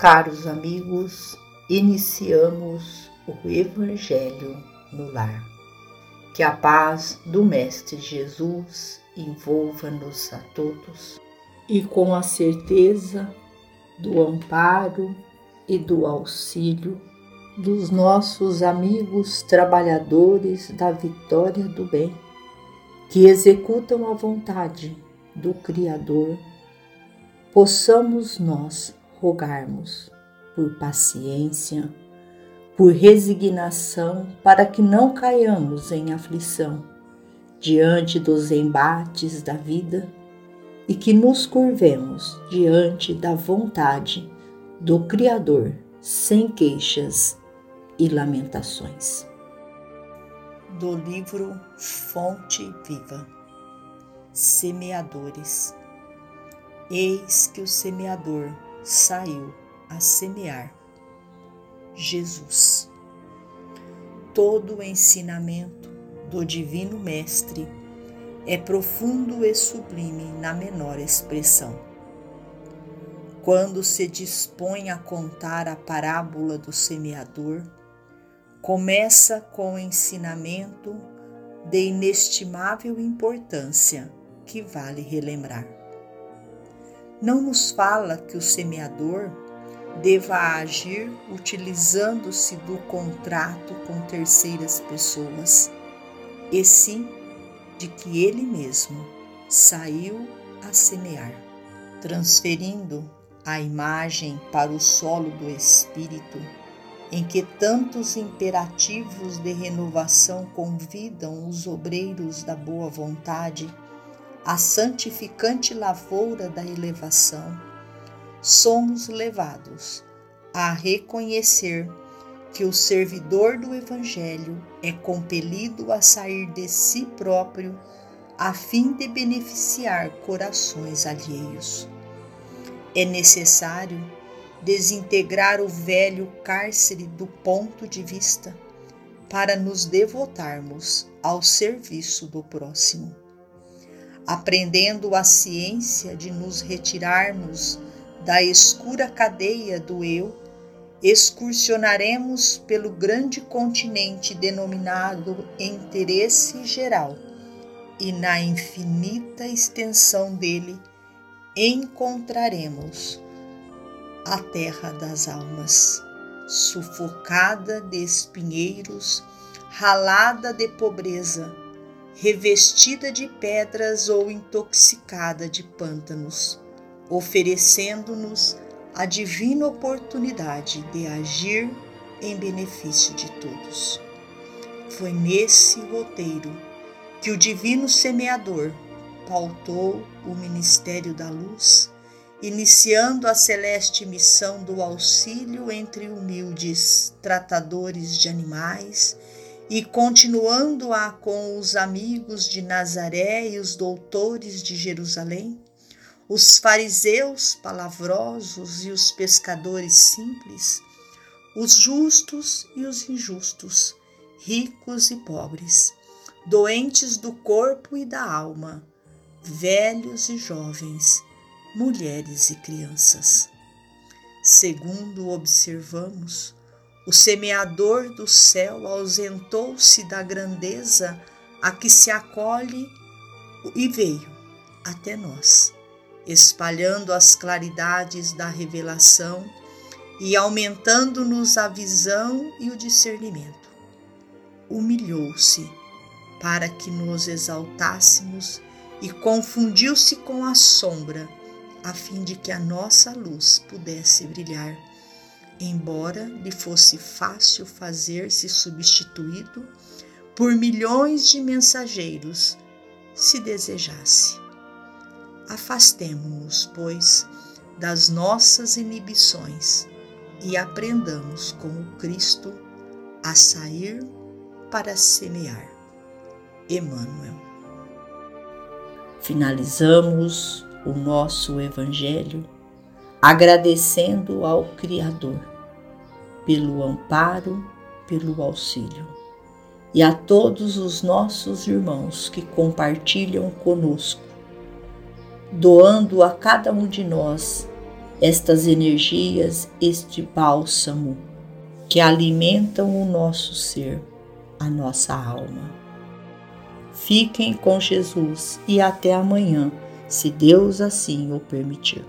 Caros amigos, iniciamos o Evangelho no lar. Que a paz do Mestre Jesus envolva-nos a todos e com a certeza do amparo e do auxílio dos nossos amigos trabalhadores da vitória do bem, que executam a vontade do Criador, possamos nós rogarmos por paciência, por resignação, para que não caiamos em aflição diante dos embates da vida e que nos curvemos diante da vontade do Criador sem queixas e lamentações. Do livro Fonte Viva Semeadores Eis que o semeador saiu a semear. Jesus. Todo o ensinamento do Divino Mestre é profundo e sublime na menor expressão. Quando se dispõe a contar a parábola do semeador, começa com o ensinamento de inestimável importância que vale relembrar não nos fala que o semeador deva agir utilizando-se do contrato com terceiras pessoas, e sim de que ele mesmo saiu a semear, transferindo a imagem para o solo do espírito, em que tantos imperativos de renovação convidam os obreiros da boa vontade a santificante lavoura da elevação, somos levados a reconhecer que o servidor do Evangelho é compelido a sair de si próprio a fim de beneficiar corações alheios. É necessário desintegrar o velho cárcere do ponto de vista para nos devotarmos ao serviço do próximo aprendendo a ciência de nos retirarmos da escura cadeia do eu, excursionaremos pelo grande continente denominado interesse geral e na infinita extensão dele encontraremos a terra das almas, sufocada de espinheiros, ralada de pobreza, revestida de pedras ou intoxicada de pântanos, oferecendo-nos a divina oportunidade de agir em benefício de todos. Foi nesse roteiro que o divino semeador pautou o ministério da luz, iniciando a celeste missão do auxílio entre humildes tratadores de animais e continuando-a com os amigos de Nazaré e os doutores de Jerusalém, os fariseus palavrosos e os pescadores simples, os justos e os injustos, ricos e pobres, doentes do corpo e da alma, velhos e jovens, mulheres e crianças. Segundo observamos, o semeador do céu ausentou-se da grandeza a que se acolhe e veio até nós, espalhando as claridades da revelação e aumentando-nos a visão e o discernimento. Humilhou-se para que nos exaltássemos e confundiu-se com a sombra, a fim de que a nossa luz pudesse brilhar embora lhe fosse fácil fazer-se substituído por milhões de mensageiros, se desejasse. Afastemo-nos, pois, das nossas inibições e aprendamos com o Cristo a sair para semear. Emmanuel. Finalizamos o nosso Evangelho agradecendo ao Criador pelo amparo, pelo auxílio. E a todos os nossos irmãos que compartilham conosco, doando a cada um de nós estas energias, este bálsamo que alimentam o nosso ser, a nossa alma. Fiquem com Jesus e até amanhã, se Deus assim o permitir.